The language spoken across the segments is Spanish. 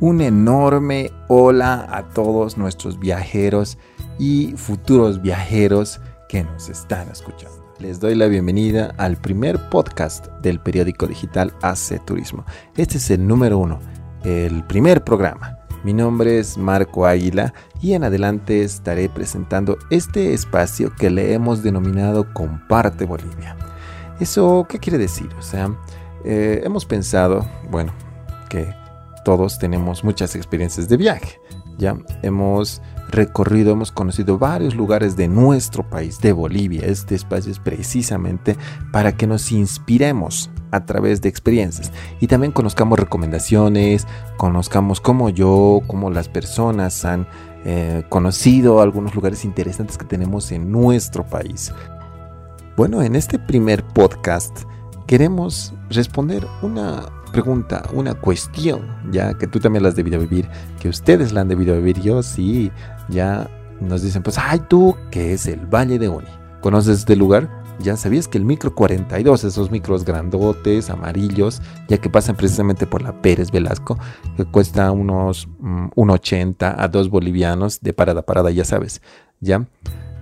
un enorme hola a todos nuestros viajeros y futuros viajeros que nos están escuchando. Les doy la bienvenida al primer podcast del periódico digital AC Turismo. Este es el número uno, el primer programa. Mi nombre es Marco Águila y en adelante estaré presentando este espacio que le hemos denominado Comparte Bolivia. ¿Eso qué quiere decir? O sea, eh, hemos pensado, bueno, que todos tenemos muchas experiencias de viaje. Ya hemos recorrido, hemos conocido varios lugares de nuestro país, de Bolivia. Este espacio es precisamente para que nos inspiremos a través de experiencias y también conozcamos recomendaciones, conozcamos cómo yo, cómo las personas han eh, conocido algunos lugares interesantes que tenemos en nuestro país. Bueno, en este primer podcast queremos responder una pregunta, una cuestión, ya que tú también la has debido vivir, que ustedes la han debido vivir, yo sí, ya nos dicen, pues, ay, tú, que es el Valle de Uni. ¿Conoces este lugar? Ya sabías que el micro 42, esos micros grandotes, amarillos, ya que pasan precisamente por la Pérez Velasco, que cuesta unos 1,80 mm, a 2 bolivianos de parada a parada, ya sabes, ya.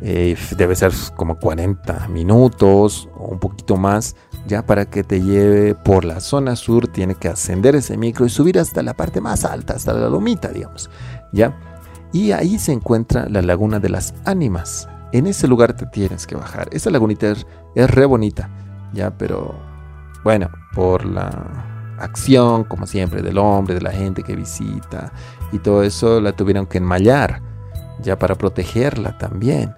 Eh, debe ser como 40 minutos o un poquito más ya para que te lleve por la zona sur tiene que ascender ese micro y subir hasta la parte más alta, hasta la lomita, digamos, ¿ya? Y ahí se encuentra la laguna de las ánimas. En ese lugar te tienes que bajar. Esa lagunita es, re bonita, ¿ya? Pero bueno, por la acción, como siempre, del hombre, de la gente que visita y todo eso, la tuvieron que enmallar, ya para protegerla también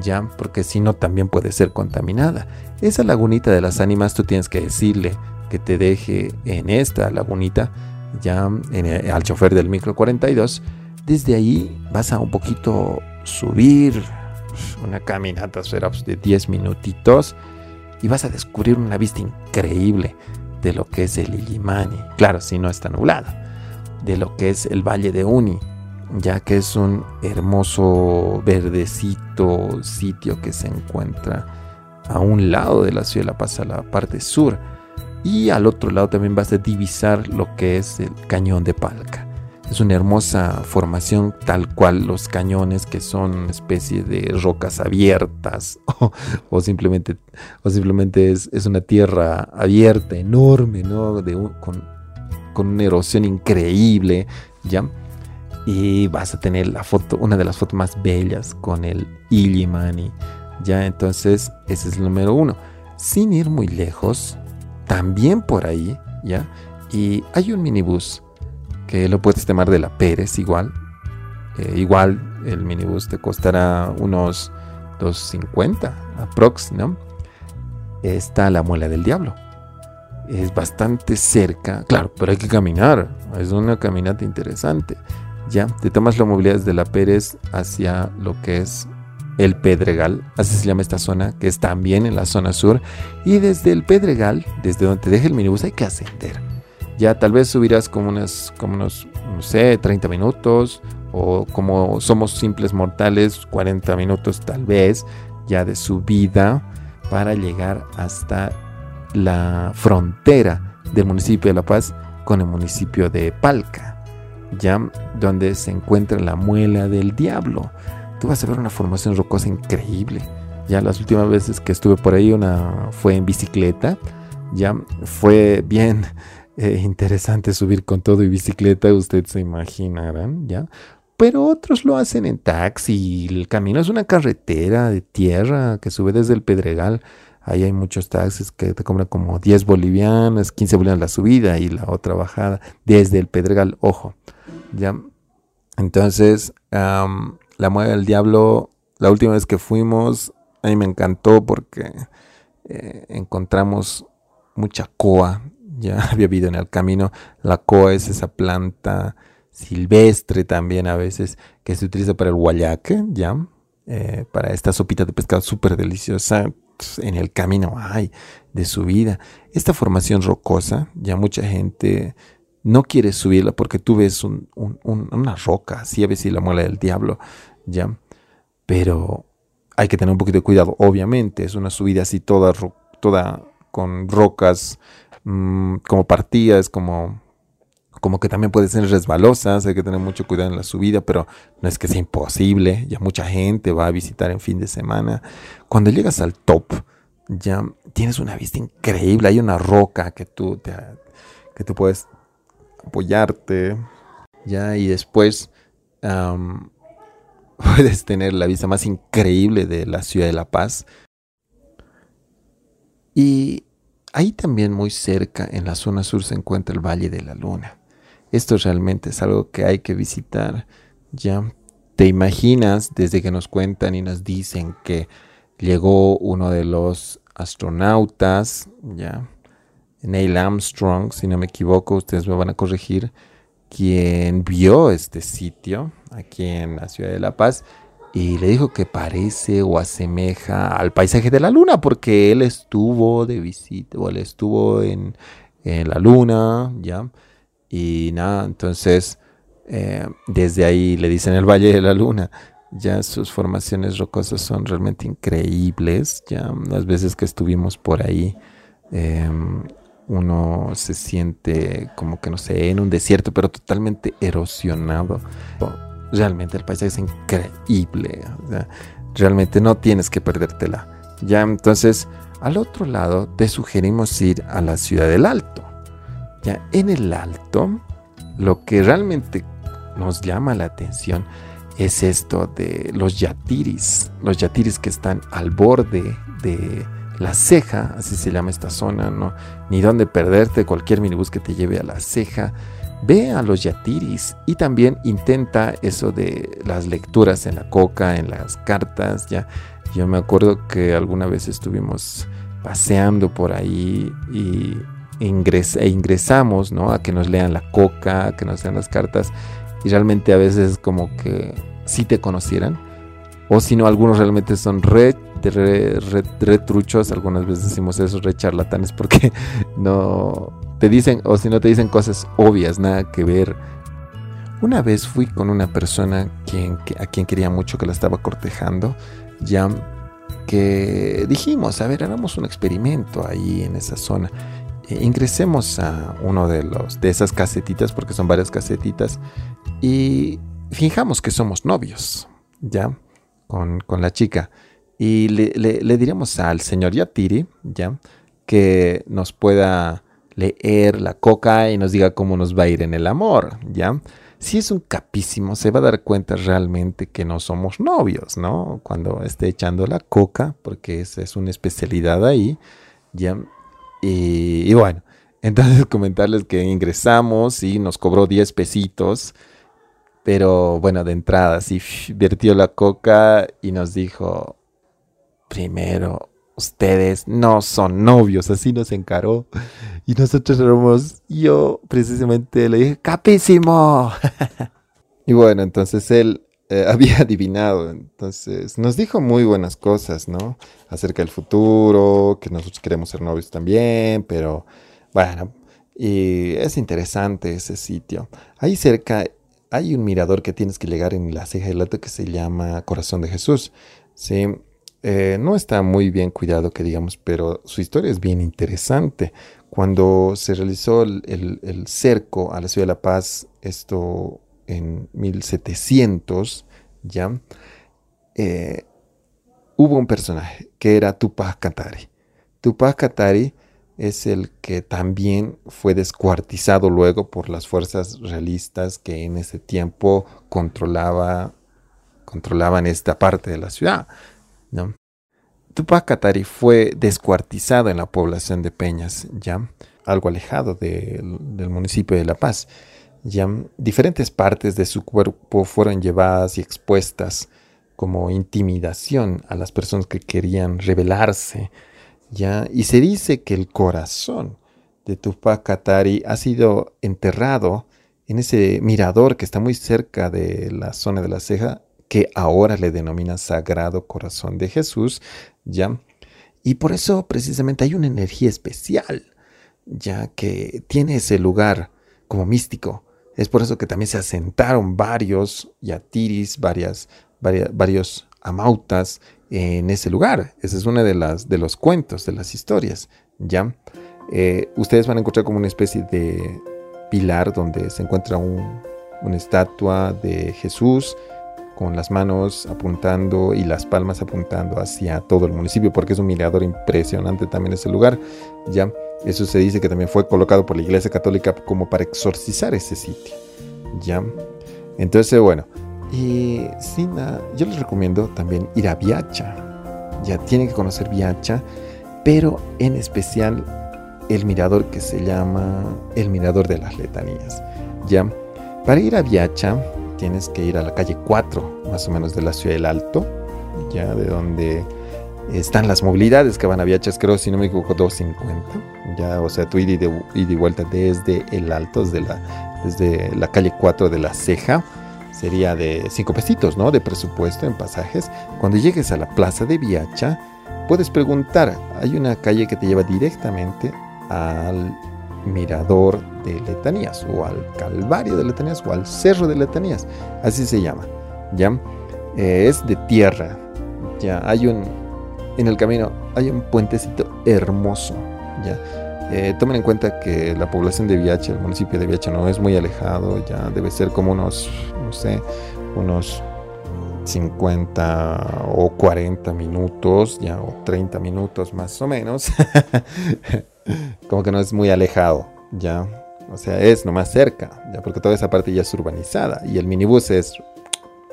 ya, porque si no también puede ser contaminada. Esa lagunita de las ánimas tú tienes que decirle que te deje en esta lagunita, ya en al chofer del micro 42. Desde ahí vas a un poquito subir una caminata será pues, de 10 minutitos y vas a descubrir una vista increíble de lo que es el Illimani. Claro, si no está nublada. De lo que es el Valle de Uni ya que es un hermoso verdecito sitio que se encuentra a un lado de la ciudad de La la parte sur. Y al otro lado también vas a divisar lo que es el cañón de Palca. Es una hermosa formación tal cual los cañones que son una especie de rocas abiertas o, simplemente, o simplemente es, una tierra abierta, enorme, ¿no? De con, con una erosión increíble, ¿ya? y vas a tener la foto, una de las fotos más bellas con el Illimani. Ya, entonces ese es el número uno. Sin ir muy lejos, también por ahí, ya. Y hay un minibús que lo puedes tomar de la Pérez igual. Eh, igual el minibús te costará unos 2.50 aprox, ¿no? Está la muela del diablo. Es bastante cerca, claro, pero hay que caminar. Es una caminata interesante. Ya, te tomas la movilidad desde la Pérez hacia lo que es el Pedregal, así se llama esta zona, que es también en la zona sur. Y desde el Pedregal, desde donde te deje el minibús, hay que ascender. Ya tal vez subirás como, unas, como unos, no sé, 30 minutos, o como somos simples mortales, 40 minutos tal vez, ya de subida, para llegar hasta la frontera del municipio de La Paz con el municipio de Palca ya donde se encuentra la muela del diablo. Tú vas a ver una formación rocosa increíble. Ya las últimas veces que estuve por ahí una fue en bicicleta. Ya fue bien eh, interesante subir con todo y bicicleta, ustedes se imaginarán, ¿ya? Pero otros lo hacen en taxi. El camino es una carretera de tierra que sube desde el Pedregal. Ahí hay muchos taxis que te cobran como 10 bolivianos, 15 bolivianos la subida y la otra bajada desde el Pedregal. Ojo, ¿ya? Entonces, la mueve del diablo, la última vez que fuimos, a mí me encantó porque eh, encontramos mucha coa, ya había habido en el camino, la coa es esa planta silvestre también a veces que se utiliza para el guayaque, ya, eh, para esta sopita de pescado súper deliciosa, en el camino hay de subida. Esta formación rocosa, ya mucha gente no quieres subirla porque tú ves una roca, así a veces la muela del diablo, ¿ya? Pero hay que tener un poquito de cuidado, obviamente, es una subida así toda, toda con rocas mm, como partidas, como, como que también puede ser resbalosas, hay que tener mucho cuidado en la subida, pero no es que sea imposible, ya mucha gente va a visitar en fin de semana. Cuando llegas al top, ya tienes una vista increíble, hay una roca que tú, te, que tú puedes apoyarte, ya, y después puedes tener la vista más increíble de la ciudad de La Paz. Y ahí también muy cerca, en la zona sur, se encuentra el Valle de la Luna. Esto realmente es algo que hay que visitar. Ya te imaginas desde que nos cuentan y nos dicen que llegó uno de los astronautas, ya Neil Armstrong, si no me equivoco, ustedes me van a corregir, quien vio este sitio aquí en la ciudad de La Paz y le dijo que parece o asemeja al paisaje de la luna porque él estuvo de visita o él estuvo en, la luna, ¿ya? Y nada, entonces eh, desde ahí le dicen el Valle de la Luna. Ya sus formaciones rocosas son realmente increíbles. Ya las veces que estuvimos por ahí, em, uno se siente como que no sé, en un desierto, pero totalmente erosionado realmente el paisaje es increíble. realmente no tienes que perdértela. Ya, entonces, al otro lado te sugerimos ir a la ciudad del Alto. Ya, en el Alto, lo que realmente nos llama la atención es esto de los yatiris. Los yatiris que están al borde de la ceja, así se llama esta zona, ¿no? Ni dónde perderte, cualquier minibús que te lleve a la ceja ve a los yatiris y también intenta eso de las lecturas en la coca, en las cartas, ya. Yo me acuerdo que alguna vez estuvimos paseando por ahí y e ingresamos, ¿no? A que nos lean la coca, a que nos lean las cartas y realmente a veces como que si te conocieran o si no algunos realmente son re re, truchos, algunas veces decimos eso, re charlatanes porque no te dicen, o si no te dicen cosas obvias, nada que ver. Una vez fui con una persona a quien quería mucho, que la estaba cortejando, ya que dijimos, a ver, hagamos un experimento ahí en esa zona. E ingresemos a uno de los de esas casetitas, porque son varias casetitas, y fijamos que somos novios, ya, con, con la chica. Y le, le diríamos al señor Yatiri, ya, que nos pueda leer la coca y nos diga cómo nos va a ir en el amor, ¿ya? Si es un capísimo, se va a dar cuenta realmente que no somos novios, ¿no? Cuando esté echando la coca, porque esa es una especialidad ahí, ¿ya? Y, bueno, entonces comentarles que ingresamos y nos cobró 10 pesitos, pero bueno, de entrada, sí, vertió la coca y nos dijo, primero ustedes no son novios, así nos encaró. Y nosotros éramos, yo precisamente le dije, capísimo. y bueno, entonces él eh, había adivinado, entonces nos dijo muy buenas cosas, ¿no? Acerca del futuro, que nosotros queremos ser novios también, pero bueno, y es interesante ese sitio. Ahí cerca hay un mirador que tienes que llegar en la ceja del alto que se llama Corazón de Jesús, ¿sí? Eh, no está muy bien cuidado, que digamos, pero su historia es bien interesante. Cuando se realizó el, cerco a la ciudad de La Paz, esto en 1700, ya, eh, hubo un personaje que era Tupac Katari. Tupac Katari es el que también fue descuartizado luego por las fuerzas realistas que en ese tiempo controlaba, controlaban esta parte de la ciudad. Tupac Katari fue descuartizado en la población de Peñas, ya algo alejado del municipio de La Paz. Ya diferentes partes de su cuerpo fueron llevadas y expuestas como intimidación a las personas que querían rebelarse. Ya y se dice que el corazón de Tupac Katari ha sido enterrado en ese mirador que está muy cerca de la zona de la ceja que ahora le denomina Sagrado Corazón de Jesús, ¿ya? Y por eso precisamente hay una energía especial, ya que tiene ese lugar como místico. Es por eso que también se asentaron varios yatiris, varias, varios amautas en ese lugar. Ese es uno de, las, de los cuentos, de las historias, ¿ya? Eh, ustedes van a encontrar como una especie de pilar donde se encuentra una estatua de Jesús con las manos apuntando y las palmas apuntando hacia todo el municipio, porque es un mirador impresionante también ese lugar. Ya, eso se dice que también fue colocado por la Iglesia Católica como para exorcizar ese sitio. Ya, entonces bueno, y Sina, yo les recomiendo también ir a Viacha. Ya tienen que conocer Viacha, pero en especial el mirador que se llama el mirador de las letanías. Ya, para ir a Viacha tienes que ir a la calle 4, más o menos de la ciudad del Alto, ya de donde están las movilidades que van a Viachas, creo, si no me equivoco, 250. Ya, o sea, tú ida y, vuelta desde el Alto, desde la, desde la calle 4 de la Ceja, sería de 5 pesitos, ¿no? De presupuesto en pasajes. Cuando llegues a la plaza de Viacha, puedes preguntar. Hay una calle que te lleva directamente al mirador de Letanías o al Calvario de Letanías o al Cerro de Letanías, así se llama, ¿ya? Eh, es de tierra, ya hay un, en el camino hay un puentecito hermoso, ya. Eh, tomen en cuenta que la población de Viacha, el municipio de Viacha no es muy alejado, ya debe ser como unos, no sé, unos 50 o 40 minutos, ya, o 30 minutos más o menos. como que no es muy alejado, ya. O sea, es nomás cerca, ya, porque toda esa parte ya es urbanizada y el minibús es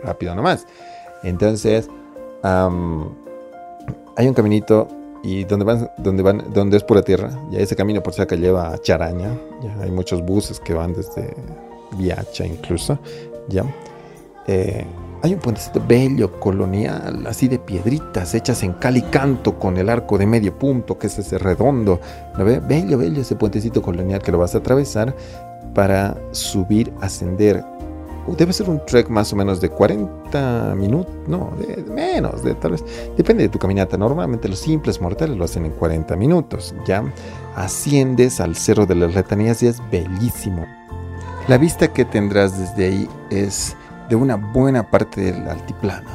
rápido nomás. Entonces, hay un caminito y donde van, donde van, donde es pura tierra, ya ese camino por cerca lleva a Charaña, ya hay muchos buses que van desde Viacha incluso, ya. Eh, hay un puentecito bello, colonial, así de piedritas hechas en cal y canto con el arco de medio punto, que es ese redondo. ¿Lo ve? Bello, bello ese puentecito colonial que lo vas a atravesar para subir, ascender. Debe ser un trek más o menos de 40 minutos, no, de, menos, de tal vez. Depende de tu caminata. Normalmente los simples mortales lo hacen en 40 minutos. Ya asciendes al cerro de las letanías y es bellísimo. La vista que tendrás desde ahí es de una buena parte del altiplano,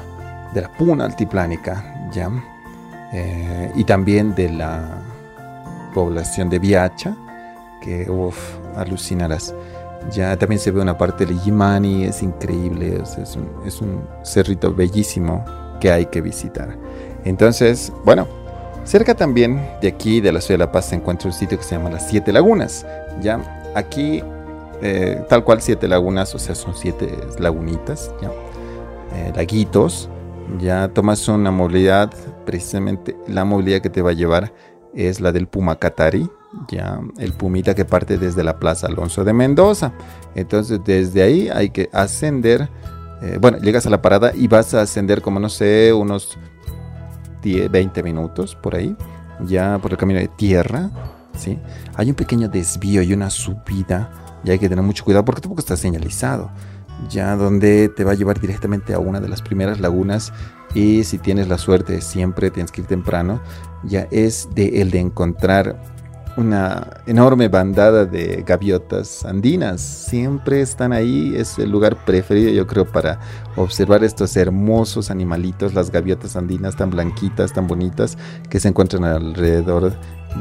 de la puna altiplánica, ¿ya? Eh, y también de la población de Viacha, que uff, alucinarás. Ya también se ve una parte de Yimani, es increíble, es, un, es un cerrito bellísimo que hay que visitar. Entonces, bueno, cerca también de aquí, de la ciudad de La Paz, se encuentra un sitio que se llama Las Siete Lagunas. Ya aquí eh, tal cual siete lagunas, o sea, son siete lagunitas, ¿ya? Eh, laguitos. Ya tomas una movilidad, precisamente la movilidad que te va a llevar es la del Pumacatari, ya el Pumita que parte desde la Plaza Alonso de Mendoza. Entonces, desde ahí hay que ascender. Eh, bueno, llegas a la parada y vas a ascender como no sé, unos 10, 20 minutos por ahí, ya por el camino de tierra. ¿sí? Hay un pequeño desvío y una subida y hay que tener mucho cuidado porque tampoco está señalizado. Ya donde te va a llevar directamente a una de las primeras lagunas y si tienes la suerte siempre tienes que ir temprano, ya es de el de encontrar una enorme bandada de gaviotas andinas. Siempre están ahí, es el lugar preferido yo creo para observar estos hermosos animalitos, las gaviotas andinas tan blanquitas, tan bonitas que se encuentran alrededor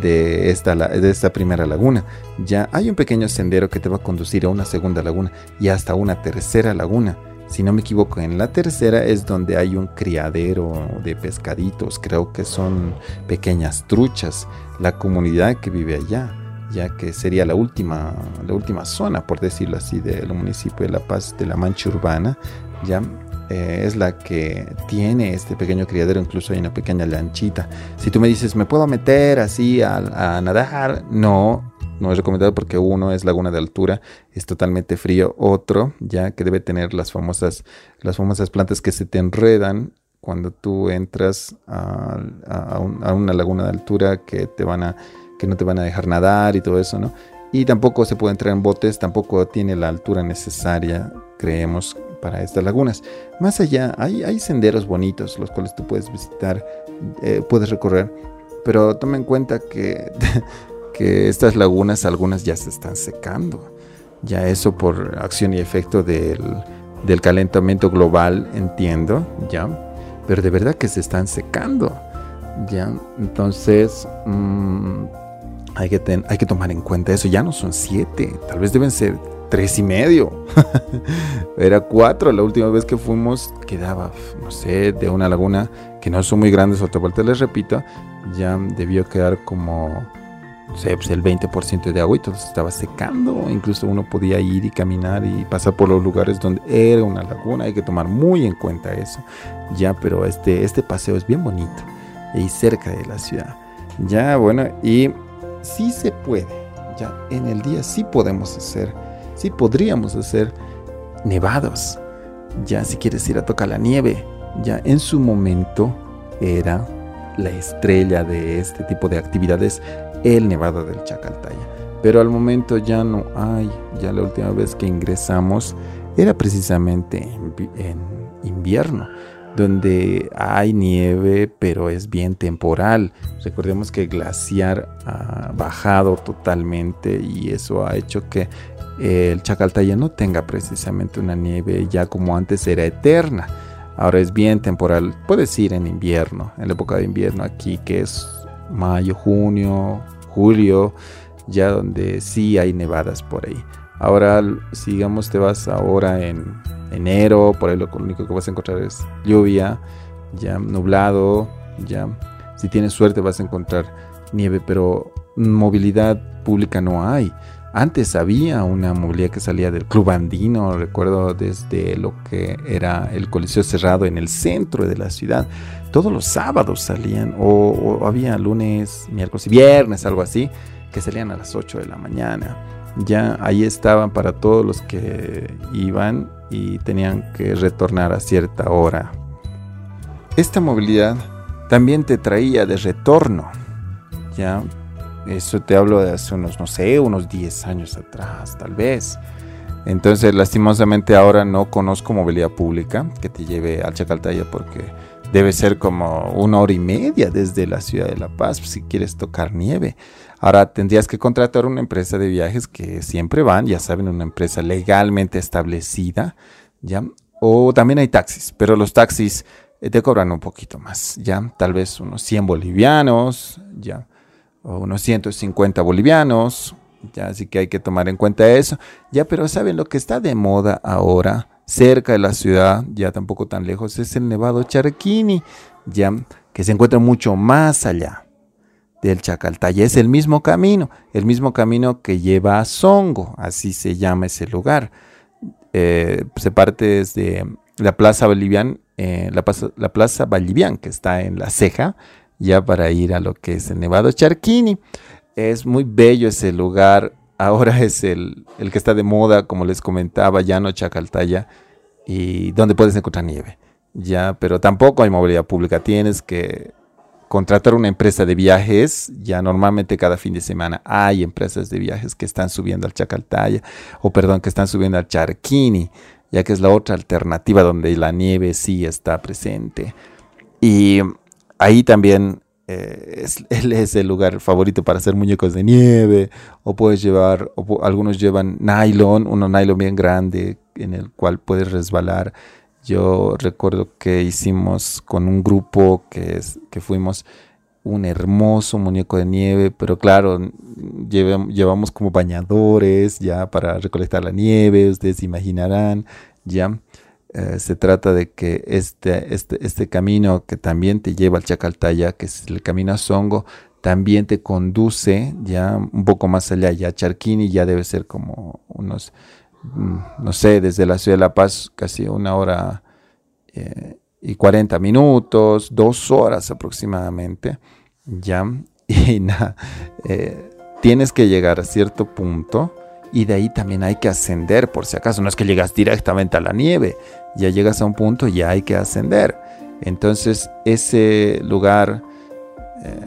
de esta, de esta primera laguna. Ya hay un pequeño sendero que te va a conducir a una segunda laguna y hasta una tercera laguna. Si no me equivoco, en la tercera es donde hay un criadero de pescaditos, creo que son pequeñas truchas, la comunidad que vive allá, ya que sería la última, la última zona, por decirlo así, del municipio de La Paz, de la Mancha Urbana, ya eh, es la que tiene este pequeño criadero, incluso hay una pequeña lanchita. Si tú me dices, ¿me puedo meter así a, nadar? No, no es recomendado porque uno es laguna de altura, es totalmente frío. Otro, ya que debe tener las famosas, las famosas plantas que se te enredan cuando tú entras a, una laguna de altura que te van a que no te van a dejar nadar y todo eso, ¿no? Y tampoco se puede entrar en botes, tampoco tiene la altura necesaria, creemos, para estas lagunas. Más allá hay, hay senderos bonitos los cuales tú puedes visitar, eh, puedes recorrer, pero toma en cuenta que, que estas lagunas algunas ya se están secando. Ya eso por acción y efecto del, del calentamiento global, entiendo, ya, pero de verdad que se están secando, ya. Entonces, mm, hay que, hay que tomar en cuenta eso. Ya no son siete, tal vez deben ser tres y medio. Era cuatro. La última vez que fuimos quedaba, no sé, de una laguna que no son muy grandes, otra vuelta les repito, ya debió quedar como, pues el 20% de agua y todo se estaba secando. Incluso uno podía ir y caminar y pasar por los lugares donde era una laguna. Hay que tomar muy en cuenta eso. Ya, pero este, este paseo es bien bonito y cerca de la ciudad. Ya, bueno, y sí se puede. Ya en el día sí podemos hacer, sí podríamos hacer nevados. Ya si quieres ir a tocar la nieve, ya en su momento era la estrella de este tipo de actividades el nevado del Chacaltaya. Pero al momento ya no hay, ya la última vez que ingresamos era precisamente en invierno donde hay nieve, pero es bien temporal. Recordemos que el glaciar ha bajado totalmente y eso ha hecho que el Chacaltaya no tenga precisamente una nieve ya como antes era eterna. Ahora es bien temporal. Puedes ir en invierno, en la época de invierno aquí, que es mayo, junio, julio, ya donde sí hay nevadas por ahí. Ahora, si digamos te vas ahora en enero, por ahí lo único que vas a encontrar es lluvia, ya nublado, ya. Si tienes suerte vas a encontrar nieve, pero movilidad pública no hay. Antes había una movilidad que salía del Club Andino, recuerdo desde lo que era el Coliseo Cerrado en el centro de la ciudad. Todos los sábados salían, o, había lunes, miércoles y viernes, algo así, que salían a las 8 de la mañana ya ahí estaban para todos los que iban y tenían que retornar a cierta hora. Esta movilidad también te traía de retorno, ya eso te hablo de hace unos, no sé, unos 10 años atrás, tal vez. Entonces, lastimosamente ahora no conozco movilidad pública que te lleve al Chacaltaya porque debe ser como una hora y media desde la ciudad de La Paz si quieres tocar nieve. Ahora tendrías que contratar una empresa de viajes que siempre van, ya saben, una empresa legalmente establecida, ¿ya? O también hay taxis, pero los taxis eh, te cobran un poquito más, ¿ya? Tal vez unos 100 bolivianos, ¿ya? O unos 150 bolivianos, ¿ya? Así que hay que tomar en cuenta eso, ¿ya? Pero saben, lo que está de moda ahora, cerca de la ciudad, ya tampoco tan lejos, es el Nevado Charquini, ¿ya? Que se encuentra mucho más allá, del Chacaltaya. Es el mismo camino, el mismo camino que lleva a Songo, así se llama ese lugar. Eh, se parte desde la Plaza Bolivian, eh, la, la, Plaza Bolivian, que está en la ceja, ya para ir a lo que es el Nevado Charquini. Es muy bello ese lugar. Ahora es el, el que está de moda, como les comentaba, Llano Chacaltaya, y donde puedes encontrar nieve. Ya, pero tampoco hay movilidad pública. Tienes que contratar una empresa de viajes, ya normalmente cada fin de semana hay empresas de viajes que están subiendo al Chacaltaya, o perdón, que están subiendo al Charquini, ya que es la otra alternativa donde la nieve sí está presente. Y ahí también eh, es, el lugar favorito para hacer muñecos de nieve, o puedes llevar, o algunos llevan nylon, uno nylon bien grande en el cual puedes resbalar yo recuerdo que hicimos con un grupo que, fuimos un hermoso muñeco de nieve, pero claro, llevamos como bañadores ya para recolectar la nieve, ustedes imaginarán, ya. Eh, se trata de que este, este, este camino que también te lleva al Chacaltaya, que es el camino a Songo, también te conduce ya un poco más allá, ya Charquini ya debe ser como unos Mm, no sé, desde la ciudad de La Paz casi una hora eh, y 40 minutos, dos horas aproximadamente, ya, y nada, eh, tienes que llegar a cierto punto y de ahí también hay que ascender, por si acaso, no es que llegas directamente a la nieve, ya llegas a un punto ya hay que ascender. Entonces ese lugar eh,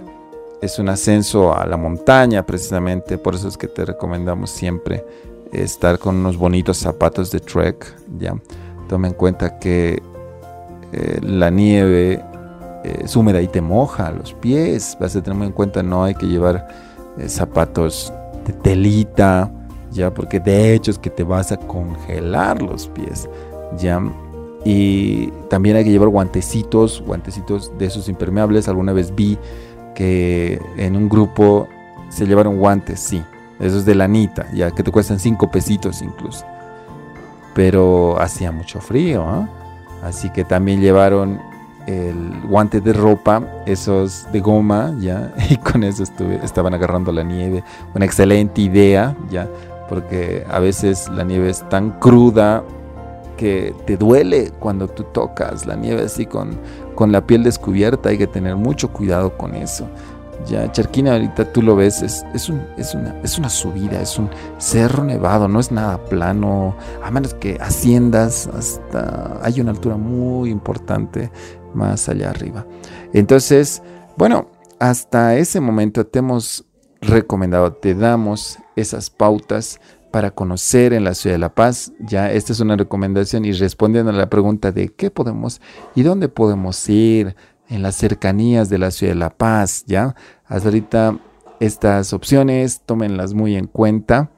es un ascenso a la montaña precisamente, por eso es que te recomendamos siempre estar con unos bonitos zapatos de trek, ya. Toma en cuenta que eh, la nieve eh, es húmeda y te moja los pies. Vas a tener en cuenta, no hay que llevar zapatos de telita, ya, porque de hecho es que te vas a congelar los pies, ya. Y también hay que llevar guantecitos, guantecitos de esos impermeables. Alguna vez vi que en un grupo se llevaron guantes, sí. Esos de lanita, ya que te cuestan 5 pesitos incluso. Pero hacía mucho frío, ¿ah? Así que también llevaron el guante de ropa, esos de goma, ya, y con eso estaban agarrando la nieve. Una excelente idea, ya, porque a veces la nieve es tan cruda que te duele cuando tú tocas la nieve así con, con la piel descubierta, hay que tener mucho cuidado con eso. Ya, Charquina ahorita tú lo ves, es, es, un, es, una, es una subida, es un cerro nevado, no es nada plano, a menos que asciendas hasta, hay una altura muy importante más allá arriba. Entonces, bueno, hasta ese momento te hemos recomendado, te damos esas pautas para conocer en la ciudad de La Paz. Ya esta es una recomendación y respondiendo a la pregunta de qué podemos y dónde podemos ir en las cercanías de la ciudad de La Paz, ya. Hasta ahorita estas opciones, tómenlas muy en cuenta.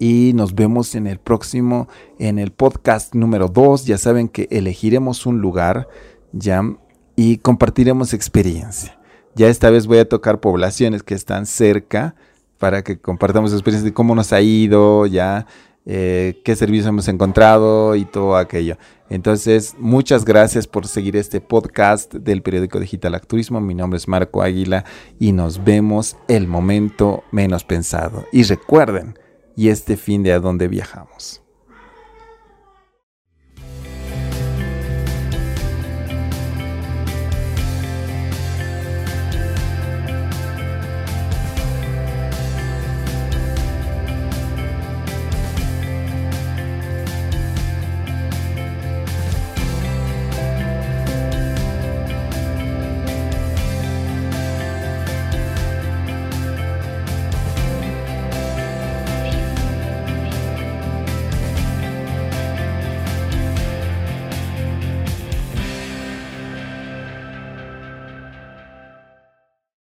Y nos vemos en el próximo, en el podcast número 2. Ya saben que elegiremos un lugar, ya, y compartiremos experiencia. Ya esta vez voy a tocar poblaciones que están cerca para que compartamos experiencias de cómo nos ha ido, ya, eh, qué servicios hemos encontrado y todo aquello. Entonces, muchas gracias por seguir este podcast del periódico digital Acturismo. Mi nombre es Marco Águila y nos vemos el momento menos pensado. Y recuerden, y este fin de a dónde viajamos.